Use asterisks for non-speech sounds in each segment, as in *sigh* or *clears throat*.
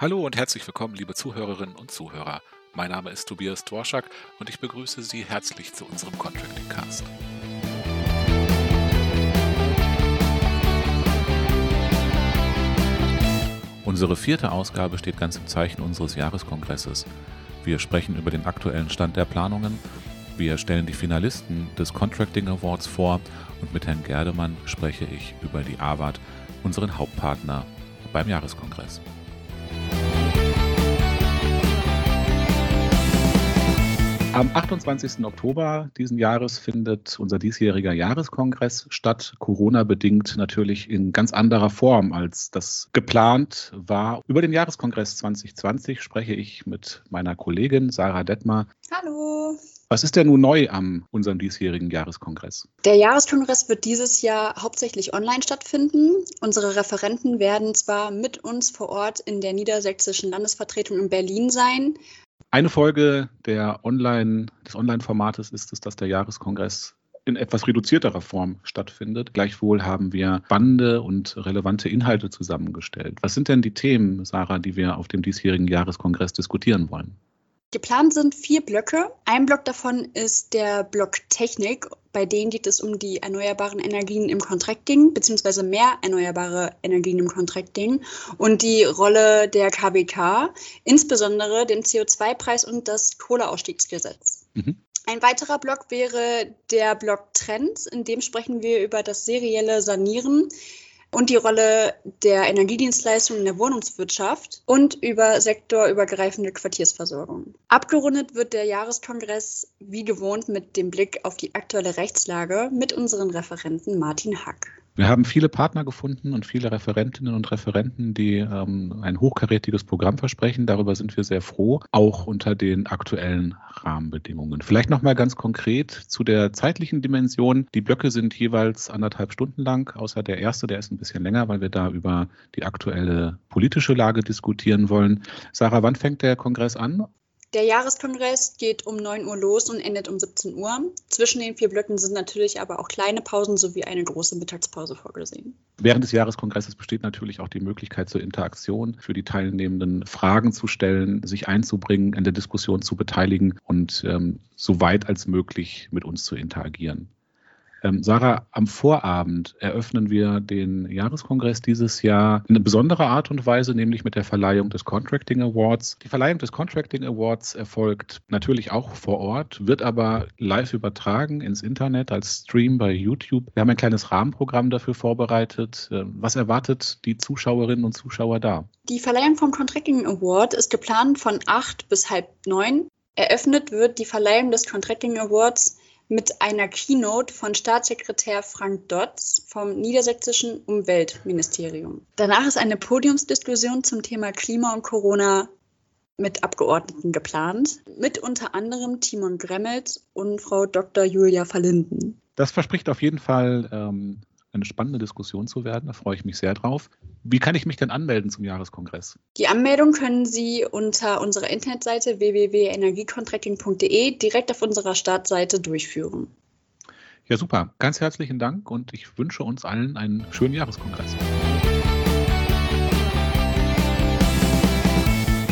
Hallo und herzlich willkommen, liebe Zuhörerinnen und Zuhörer. Mein Name ist Tobias Dworschak und ich begrüße Sie herzlich zu unserem Contracting Cast. Unsere vierte Ausgabe steht ganz im Zeichen unseres Jahreskongresses. Wir sprechen über den aktuellen Stand der Planungen, wir stellen die Finalisten des Contracting Awards vor und mit Herrn Gerdemann spreche ich über die AWAT, unseren Hauptpartner beim Jahreskongress. Am 28. Oktober diesen Jahres findet unser diesjähriger Jahreskongress statt, Corona-bedingt natürlich in ganz anderer Form, als das geplant war. Über den Jahreskongress 2020 spreche ich mit meiner Kollegin Sarah Detmar. Hallo. Was ist denn nun neu am unserem diesjährigen Jahreskongress? Der Jahreskongress wird dieses Jahr hauptsächlich online stattfinden. Unsere Referenten werden zwar mit uns vor Ort in der niedersächsischen Landesvertretung in Berlin sein, eine Folge der Online, des Online-Formates ist es, dass der Jahreskongress in etwas reduzierterer Form stattfindet. Gleichwohl haben wir Bande und relevante Inhalte zusammengestellt. Was sind denn die Themen, Sarah, die wir auf dem diesjährigen Jahreskongress diskutieren wollen? Geplant sind vier Blöcke. Ein Block davon ist der Block Technik. Bei dem geht es um die erneuerbaren Energien im Contracting, beziehungsweise mehr erneuerbare Energien im Contracting und die Rolle der KWK, insbesondere den CO2-Preis und das Kohleausstiegsgesetz. Mhm. Ein weiterer Block wäre der Block Trends. In dem sprechen wir über das serielle Sanieren und die Rolle der Energiedienstleistungen in der Wohnungswirtschaft und über sektorübergreifende Quartiersversorgung. Abgerundet wird der Jahreskongress wie gewohnt mit dem Blick auf die aktuelle Rechtslage mit unseren Referenten Martin Hack. Wir haben viele Partner gefunden und viele Referentinnen und Referenten, die ähm, ein hochkarätiges Programm versprechen. Darüber sind wir sehr froh, auch unter den aktuellen Rahmenbedingungen. Vielleicht noch mal ganz konkret zu der zeitlichen Dimension. Die Blöcke sind jeweils anderthalb Stunden lang, außer der erste, der ist ein bisschen länger, weil wir da über die aktuelle politische Lage diskutieren wollen. Sarah, wann fängt der Kongress an? Der Jahreskongress geht um 9 Uhr los und endet um 17 Uhr. Zwischen den vier Blöcken sind natürlich aber auch kleine Pausen sowie eine große Mittagspause vorgesehen. Während des Jahreskongresses besteht natürlich auch die Möglichkeit zur Interaktion für die Teilnehmenden, Fragen zu stellen, sich einzubringen, in der Diskussion zu beteiligen und ähm, so weit als möglich mit uns zu interagieren. Ähm, Sarah, am Vorabend eröffnen wir den Jahreskongress dieses Jahr in eine besondere Art und Weise, nämlich mit der Verleihung des Contracting Awards. Die Verleihung des Contracting Awards erfolgt natürlich auch vor Ort, wird aber live übertragen ins Internet als Stream bei YouTube. Wir haben ein kleines Rahmenprogramm dafür vorbereitet. Ähm, was erwartet die Zuschauerinnen und Zuschauer da? Die Verleihung vom Contracting Award ist geplant von acht bis halb neun. Eröffnet wird die Verleihung des Contracting Awards mit einer Keynote von Staatssekretär Frank Dotz vom Niedersächsischen Umweltministerium. Danach ist eine Podiumsdiskussion zum Thema Klima und Corona mit Abgeordneten geplant, mit unter anderem Timon Gremmelt und Frau Dr. Julia Verlinden. Das verspricht auf jeden Fall ähm, eine spannende Diskussion zu werden. Da freue ich mich sehr drauf. Wie kann ich mich denn anmelden zum Jahreskongress? Die Anmeldung können Sie unter unserer Internetseite www.energiecontracting.de direkt auf unserer Startseite durchführen. Ja, super. Ganz herzlichen Dank und ich wünsche uns allen einen schönen Jahreskongress.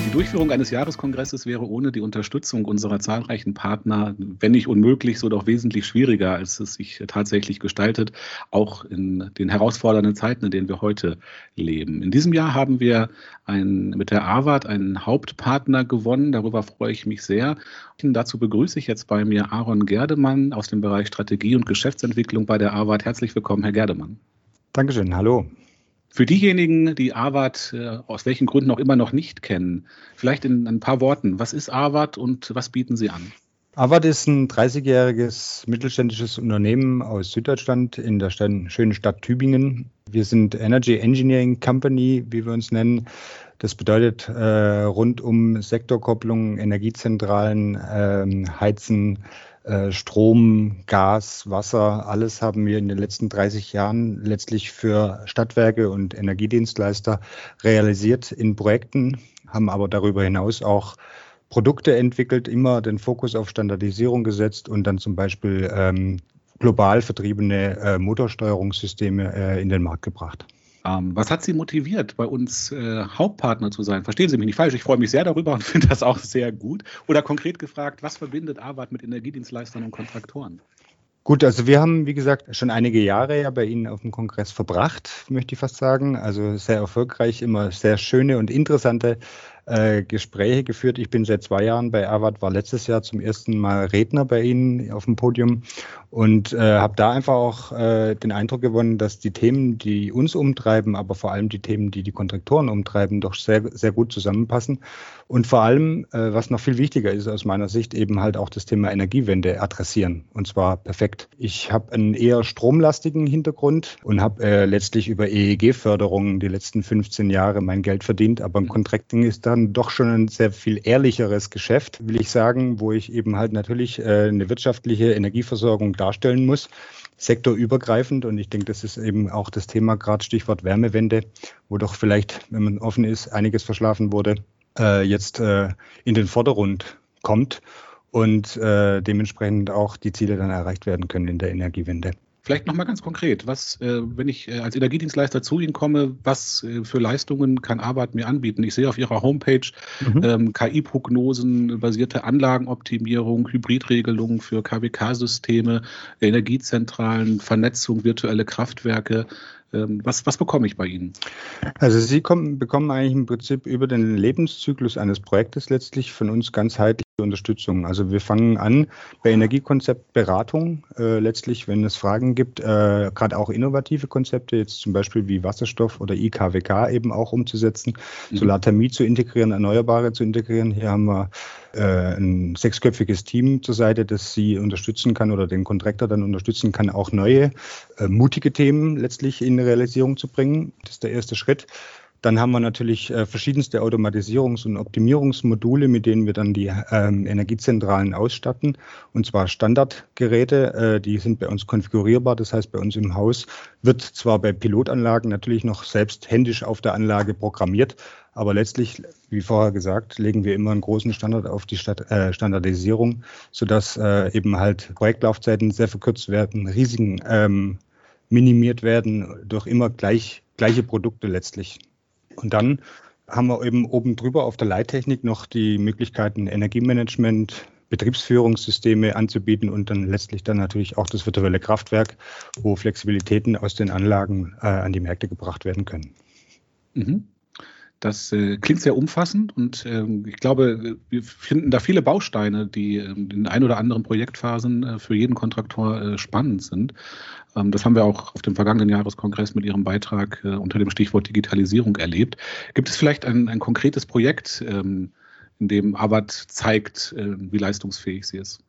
Die Durchführung eines Jahreskongresses wäre ohne die Unterstützung unserer zahlreichen Partner, wenn nicht unmöglich, so doch wesentlich schwieriger, als es sich tatsächlich gestaltet, auch in den herausfordernden Zeiten, in denen wir heute leben. In diesem Jahr haben wir ein, mit der AWAT einen Hauptpartner gewonnen. Darüber freue ich mich sehr. Und dazu begrüße ich jetzt bei mir Aaron Gerdemann aus dem Bereich Strategie und Geschäftsentwicklung bei der AWAT. Herzlich willkommen, Herr Gerdemann. Dankeschön, hallo. Für diejenigen, die AWAT äh, aus welchen Gründen auch immer noch nicht kennen, vielleicht in ein paar Worten, was ist AWAT und was bieten Sie an? AWAT ist ein 30-jähriges mittelständisches Unternehmen aus Süddeutschland in der schönen Stadt Tübingen. Wir sind Energy Engineering Company, wie wir uns nennen. Das bedeutet äh, rund um Sektorkopplung, Energiezentralen, äh, Heizen, äh, Strom, Gas, Wasser, alles haben wir in den letzten 30 Jahren letztlich für Stadtwerke und Energiedienstleister realisiert in Projekten, haben aber darüber hinaus auch Produkte entwickelt, immer den Fokus auf Standardisierung gesetzt und dann zum Beispiel ähm, global vertriebene äh, Motorsteuerungssysteme äh, in den Markt gebracht. Ähm, was hat Sie motiviert, bei uns äh, Hauptpartner zu sein? Verstehen Sie mich nicht falsch, ich freue mich sehr darüber und *laughs* finde das auch sehr gut. Oder konkret gefragt, was verbindet Arbeit mit Energiedienstleistern und Kontraktoren? Gut, also wir haben, wie gesagt, schon einige Jahre ja bei Ihnen auf dem Kongress verbracht, möchte ich fast sagen. Also sehr erfolgreich, immer sehr schöne und interessante äh, Gespräche geführt. Ich bin seit zwei Jahren bei Arvad, war letztes Jahr zum ersten Mal Redner bei Ihnen auf dem Podium und äh, habe da einfach auch äh, den Eindruck gewonnen, dass die Themen, die uns umtreiben, aber vor allem die Themen, die die Kontraktoren umtreiben, doch sehr, sehr gut zusammenpassen. Und vor allem, äh, was noch viel wichtiger ist aus meiner Sicht, eben halt auch das Thema Energiewende adressieren. Und zwar perfekt. Ich habe einen eher stromlastigen Hintergrund und habe äh, letztlich über EEG-Förderungen die letzten 15 Jahre mein Geld verdient. Aber im Contracting ist dann doch schon ein sehr viel ehrlicheres Geschäft, will ich sagen, wo ich eben halt natürlich äh, eine wirtschaftliche Energieversorgung darstellen muss sektorübergreifend. Und ich denke, das ist eben auch das Thema, gerade Stichwort Wärmewende, wo doch vielleicht, wenn man offen ist, einiges verschlafen wurde äh, jetzt äh, in den Vordergrund kommt und äh, dementsprechend auch die Ziele dann erreicht werden können in der Energiewende. Vielleicht nochmal ganz konkret, was, äh, wenn ich äh, als Energiedienstleister zu Ihnen komme, was äh, für Leistungen kann Arbeit mir anbieten? Ich sehe auf Ihrer Homepage mhm. ähm, KI-Prognosen, basierte Anlagenoptimierung, Hybridregelungen für KWK-Systeme, Energiezentralen, Vernetzung, virtuelle Kraftwerke. Ähm, was, was bekomme ich bei Ihnen? Also Sie kommen, bekommen eigentlich im Prinzip über den Lebenszyklus eines Projektes letztlich von uns ganzheitlich Unterstützung. Also wir fangen an bei Energiekonzeptberatung, äh, letztlich, wenn es Fragen gibt, äh, gerade auch innovative Konzepte, jetzt zum Beispiel wie Wasserstoff oder IKWK eben auch umzusetzen, mhm. Solarthermie zu integrieren, Erneuerbare zu integrieren. Hier haben wir äh, ein sechsköpfiges Team zur Seite, das Sie unterstützen kann oder den Kontraktor dann unterstützen kann, auch neue, äh, mutige Themen letztlich in Realisierung zu bringen. Das ist der erste Schritt. Dann haben wir natürlich äh, verschiedenste Automatisierungs- und Optimierungsmodule, mit denen wir dann die ähm, Energiezentralen ausstatten. Und zwar Standardgeräte, äh, die sind bei uns konfigurierbar. Das heißt, bei uns im Haus wird zwar bei Pilotanlagen natürlich noch selbst händisch auf der Anlage programmiert, aber letztlich, wie vorher gesagt, legen wir immer einen großen Standard auf die äh, Standardisierung, sodass eben halt Projektlaufzeiten sehr verkürzt werden, Risiken ähm, minimiert werden durch immer gleich, gleiche Produkte letztlich. Und dann haben wir eben oben drüber auf der Leittechnik noch die Möglichkeiten Energiemanagement, Betriebsführungssysteme anzubieten und dann letztlich dann natürlich auch das virtuelle Kraftwerk, wo Flexibilitäten aus den Anlagen äh, an die Märkte gebracht werden können. Mhm. Das äh, klingt sehr umfassend und äh, ich glaube, wir finden da viele Bausteine, die äh, in ein oder anderen Projektphasen äh, für jeden Kontraktor äh, spannend sind. Ähm, das haben wir auch auf dem vergangenen Jahreskongress mit Ihrem Beitrag äh, unter dem Stichwort Digitalisierung erlebt. Gibt es vielleicht ein, ein konkretes Projekt, ähm, in dem Arbeit zeigt, wie leistungsfähig sie ist?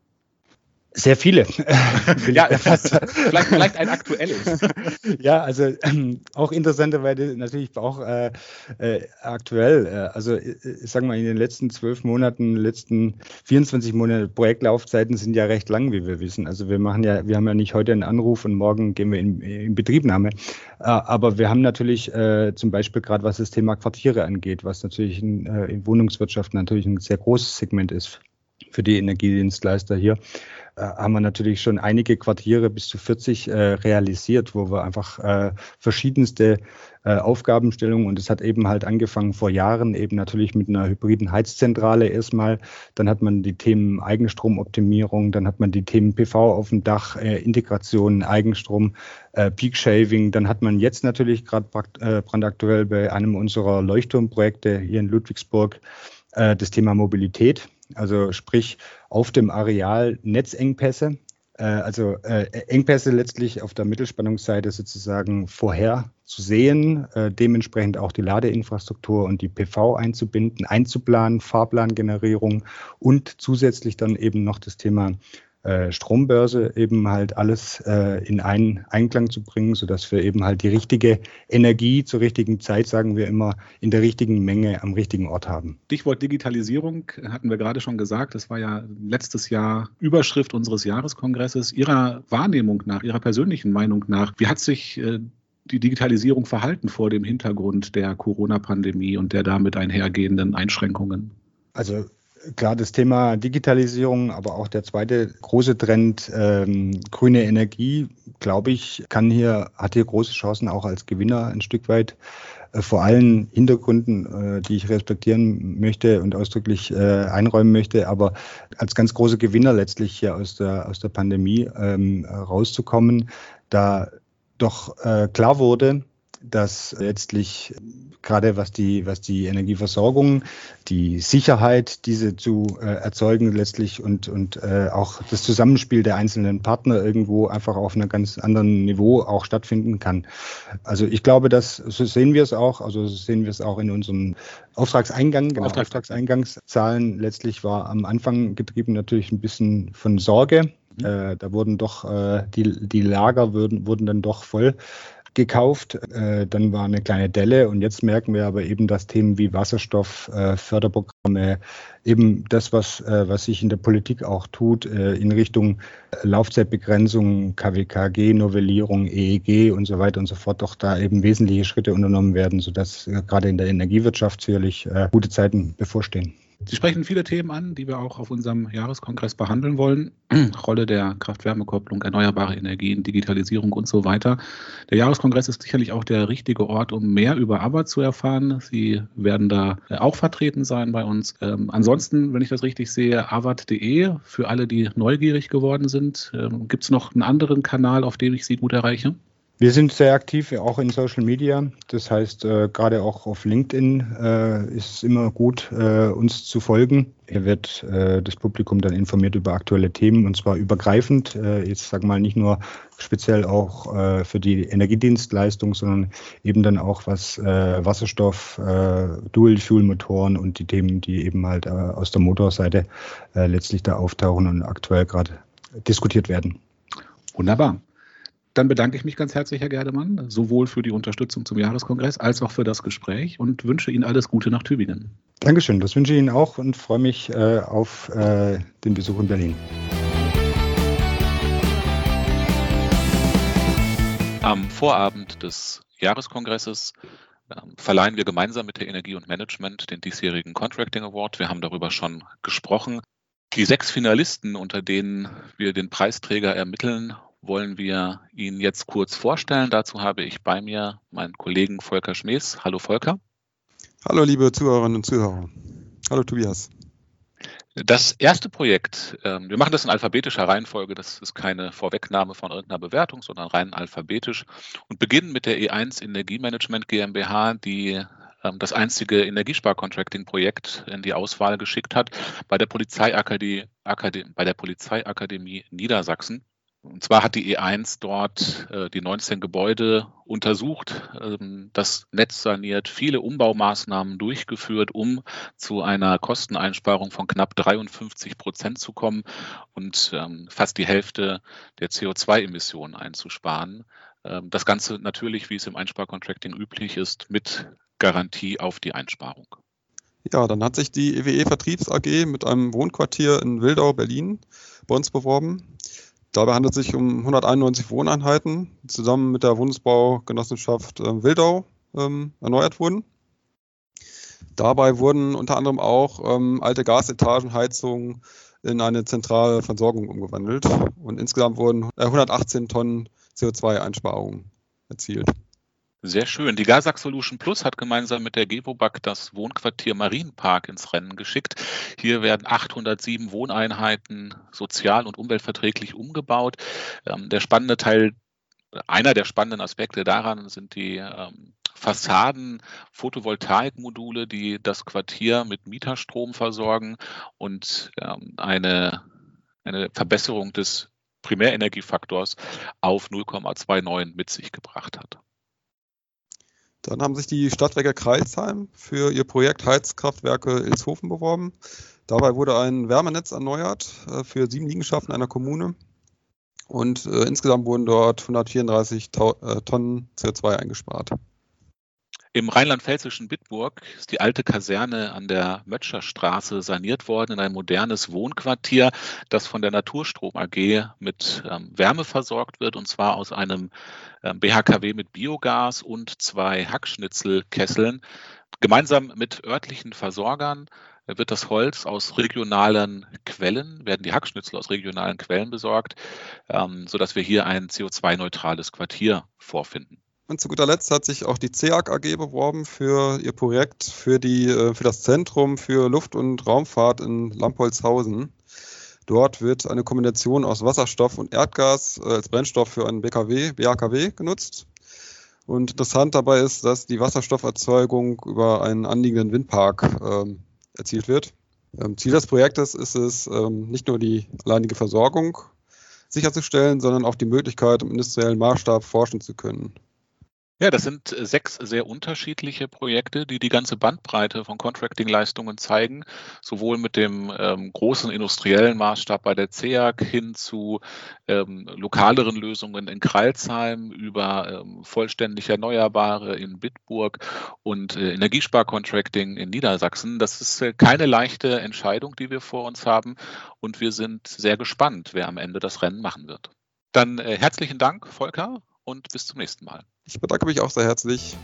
Sehr viele. *laughs* ja, vielleicht, vielleicht ein aktuelles. *laughs* ja, also ähm, auch interessanterweise natürlich auch äh, äh, aktuell. Äh, also äh, sagen wir in den letzten zwölf Monaten, letzten 24 Monate Projektlaufzeiten sind ja recht lang, wie wir wissen. Also wir machen ja, wir haben ja nicht heute einen Anruf und morgen gehen wir in, in Betriebnahme. Äh, aber wir haben natürlich äh, zum Beispiel gerade was das Thema Quartiere angeht, was natürlich in, äh, in Wohnungswirtschaft natürlich ein sehr großes Segment ist für die Energiedienstleister hier. Äh, haben wir natürlich schon einige Quartiere bis zu 40 äh, realisiert, wo wir einfach äh, verschiedenste äh, Aufgabenstellungen und es hat eben halt angefangen vor Jahren eben natürlich mit einer hybriden Heizzentrale erstmal. Dann hat man die Themen Eigenstromoptimierung, dann hat man die Themen PV auf dem Dach, äh, Integration, Eigenstrom, äh, Peak Shaving. Dann hat man jetzt natürlich gerade brandaktuell bei einem unserer Leuchtturmprojekte hier in Ludwigsburg das Thema Mobilität also sprich auf dem Areal Netzengpässe, äh, also äh, Engpässe letztlich auf der Mittelspannungsseite sozusagen vorher zu sehen, äh, dementsprechend auch die Ladeinfrastruktur und die PV einzubinden, einzuplanen, Fahrplangenerierung und zusätzlich dann eben noch das Thema äh, Strombörse eben halt alles äh, in einen Einklang zu bringen, sodass wir eben halt die richtige Energie zur richtigen Zeit, sagen wir immer, in der richtigen Menge am richtigen Ort haben. Stichwort Digitalisierung hatten wir gerade schon gesagt. Das war ja letztes Jahr Überschrift unseres Jahreskongresses. Ihrer Wahrnehmung nach, Ihrer persönlichen Meinung nach, wie hat sich äh, die Digitalisierung verhalten vor dem Hintergrund der Corona-Pandemie und der damit einhergehenden Einschränkungen? Also Klar, das Thema Digitalisierung, aber auch der zweite große Trend, ähm, grüne Energie, glaube ich, kann hier, hat hier große Chancen auch als Gewinner ein Stück weit. Äh, vor allen Hintergründen, äh, die ich respektieren möchte und ausdrücklich äh, einräumen möchte, aber als ganz große Gewinner letztlich hier aus der, aus der Pandemie ähm, rauszukommen, da doch äh, klar wurde, dass letztlich gerade was die, was die Energieversorgung, die Sicherheit, diese zu äh, erzeugen letztlich und, und äh, auch das Zusammenspiel der einzelnen Partner irgendwo einfach auf einem ganz anderen Niveau auch stattfinden kann. Also ich glaube, dass so sehen wir es auch, also so sehen wir es auch in unseren Auftragseingang, genau, Auftrag. Auftragseingangszahlen letztlich war am Anfang getrieben natürlich ein bisschen von Sorge. Mhm. Äh, da wurden doch äh, die, die Lager wurden, wurden dann doch voll gekauft. Äh, dann war eine kleine Delle und jetzt merken wir aber eben, dass Themen wie Wasserstoff, äh, Förderprogramme, eben das, was, äh, was sich in der Politik auch tut, äh, in Richtung Laufzeitbegrenzung, KWKG, Novellierung, EEG und so weiter und so fort, doch da eben wesentliche Schritte unternommen werden, sodass äh, gerade in der Energiewirtschaft sicherlich gute Zeiten bevorstehen. Sie sprechen viele Themen an, die wir auch auf unserem Jahreskongress behandeln wollen. *clears throat* Rolle der Kraft-Wärme-Kopplung, erneuerbare Energien, Digitalisierung und so weiter. Der Jahreskongress ist sicherlich auch der richtige Ort, um mehr über ABBA zu erfahren. Sie werden da äh, auch vertreten sein bei uns. Ähm, ansonsten, wenn ich das richtig sehe, avat.de für alle, die neugierig geworden sind. Ähm, Gibt es noch einen anderen Kanal, auf dem ich Sie gut erreiche? Wir sind sehr aktiv, auch in Social Media. Das heißt, äh, gerade auch auf LinkedIn äh, ist es immer gut, äh, uns zu folgen. Hier wird äh, das Publikum dann informiert über aktuelle Themen und zwar übergreifend. Äh, jetzt sag mal nicht nur speziell auch äh, für die Energiedienstleistung, sondern eben dann auch was Wasserstoff, Dual-Fuel-Motoren und die Themen, die eben halt aus der Motorseite letztlich da auftauchen und aktuell gerade diskutiert werden. Wunderbar. Dann bedanke ich mich ganz herzlich, Herr Gerdemann, sowohl für die Unterstützung zum Jahreskongress als auch für das Gespräch und wünsche Ihnen alles Gute nach Tübingen. Dankeschön, das wünsche ich Ihnen auch und freue mich äh, auf äh, den Besuch in Berlin. Am Vorabend des Jahreskongresses äh, verleihen wir gemeinsam mit der Energie und Management den diesjährigen Contracting Award. Wir haben darüber schon gesprochen. Die sechs Finalisten, unter denen wir den Preisträger ermitteln, wollen wir ihn jetzt kurz vorstellen. Dazu habe ich bei mir meinen Kollegen Volker Schmees. Hallo Volker. Hallo liebe Zuhörerinnen und Zuhörer. Hallo Tobias. Das erste Projekt, ähm, wir machen das in alphabetischer Reihenfolge, das ist keine Vorwegnahme von irgendeiner Bewertung, sondern rein alphabetisch und beginnen mit der E1 Energiemanagement GmbH, die ähm, das einzige Energiesparcontracting-Projekt in die Auswahl geschickt hat bei der Polizeiakademie, bei der Polizeiakademie Niedersachsen. Und zwar hat die E1 dort äh, die 19 Gebäude untersucht, ähm, das Netz saniert, viele Umbaumaßnahmen durchgeführt, um zu einer Kosteneinsparung von knapp 53 Prozent zu kommen und ähm, fast die Hälfte der CO2-Emissionen einzusparen. Ähm, das Ganze natürlich, wie es im Einsparcontracting üblich ist, mit Garantie auf die Einsparung. Ja, dann hat sich die EWE Vertriebs AG mit einem Wohnquartier in Wildau, Berlin, bei uns beworben. Dabei handelt es sich um 191 Wohneinheiten, die zusammen mit der Wohnungsbaugenossenschaft äh, Wildau ähm, erneuert wurden. Dabei wurden unter anderem auch ähm, alte Gasetagenheizungen in eine zentrale Versorgung umgewandelt und insgesamt wurden 118 Tonnen CO2-Einsparungen erzielt. Sehr schön. Die Gasak Solution Plus hat gemeinsam mit der Gewobag das Wohnquartier Marienpark ins Rennen geschickt. Hier werden 807 Wohneinheiten sozial und umweltverträglich umgebaut. Ähm, der spannende Teil, einer der spannenden Aspekte daran sind die ähm, Fassaden, Photovoltaikmodule, die das Quartier mit Mieterstrom versorgen und ähm, eine, eine Verbesserung des Primärenergiefaktors auf 0,29 mit sich gebracht hat. Dann haben sich die Stadtwerke Kreisheim für ihr Projekt Heizkraftwerke Ilshofen beworben. Dabei wurde ein Wärmenetz erneuert äh, für sieben Liegenschaften einer Kommune. Und äh, insgesamt wurden dort 134 Tau äh, Tonnen CO2 eingespart. Im rheinland-pfälzischen Bitburg ist die alte Kaserne an der Mötscherstraße saniert worden in ein modernes Wohnquartier, das von der Naturstrom AG mit ähm, Wärme versorgt wird, und zwar aus einem ähm, BHKW mit Biogas und zwei Hackschnitzelkesseln. Gemeinsam mit örtlichen Versorgern wird das Holz aus regionalen Quellen, werden die Hackschnitzel aus regionalen Quellen besorgt, ähm, sodass wir hier ein CO2-neutrales Quartier vorfinden. Und zu guter Letzt hat sich auch die CEAG AG beworben für ihr Projekt für, die, äh, für das Zentrum für Luft- und Raumfahrt in Lampolzhausen. Dort wird eine Kombination aus Wasserstoff und Erdgas äh, als Brennstoff für einen BKW, BAKW genutzt. Und interessant dabei ist, dass die Wasserstofferzeugung über einen anliegenden Windpark ähm, erzielt wird. Ähm, Ziel des Projektes ist es, ähm, nicht nur die alleinige Versorgung sicherzustellen, sondern auch die Möglichkeit, im industriellen Maßstab forschen zu können. Ja, das sind äh, sechs sehr unterschiedliche Projekte, die die ganze Bandbreite von Contracting-Leistungen zeigen, sowohl mit dem ähm, großen industriellen Maßstab bei der CEAG hin zu ähm, lokaleren Lösungen in Kralsheim über ähm, vollständig Erneuerbare in Bitburg und äh, Energiespar-Contracting in Niedersachsen. Das ist äh, keine leichte Entscheidung, die wir vor uns haben und wir sind sehr gespannt, wer am Ende das Rennen machen wird. Dann äh, herzlichen Dank, Volker, und bis zum nächsten Mal. Ich bedanke mich auch sehr herzlich.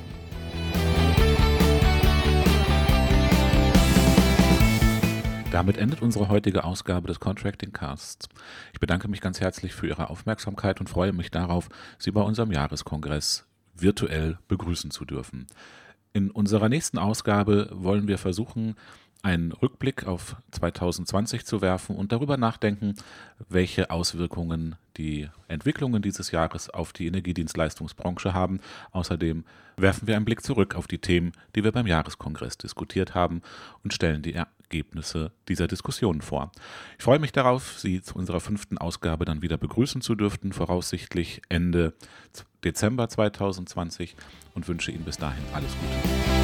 Damit endet unsere heutige Ausgabe des Contracting Casts. Ich bedanke mich ganz herzlich für Ihre Aufmerksamkeit und freue mich darauf, Sie bei unserem Jahreskongress virtuell begrüßen zu dürfen. In unserer nächsten Ausgabe wollen wir versuchen, einen Rückblick auf 2020 zu werfen und darüber nachdenken, welche Auswirkungen die Entwicklungen dieses Jahres auf die Energiedienstleistungsbranche haben. Außerdem werfen wir einen Blick zurück auf die Themen, die wir beim Jahreskongress diskutiert haben und stellen die Ergebnisse dieser Diskussionen vor. Ich freue mich darauf, Sie zu unserer fünften Ausgabe dann wieder begrüßen zu dürfen, voraussichtlich Ende Dezember 2020 und wünsche Ihnen bis dahin alles Gute.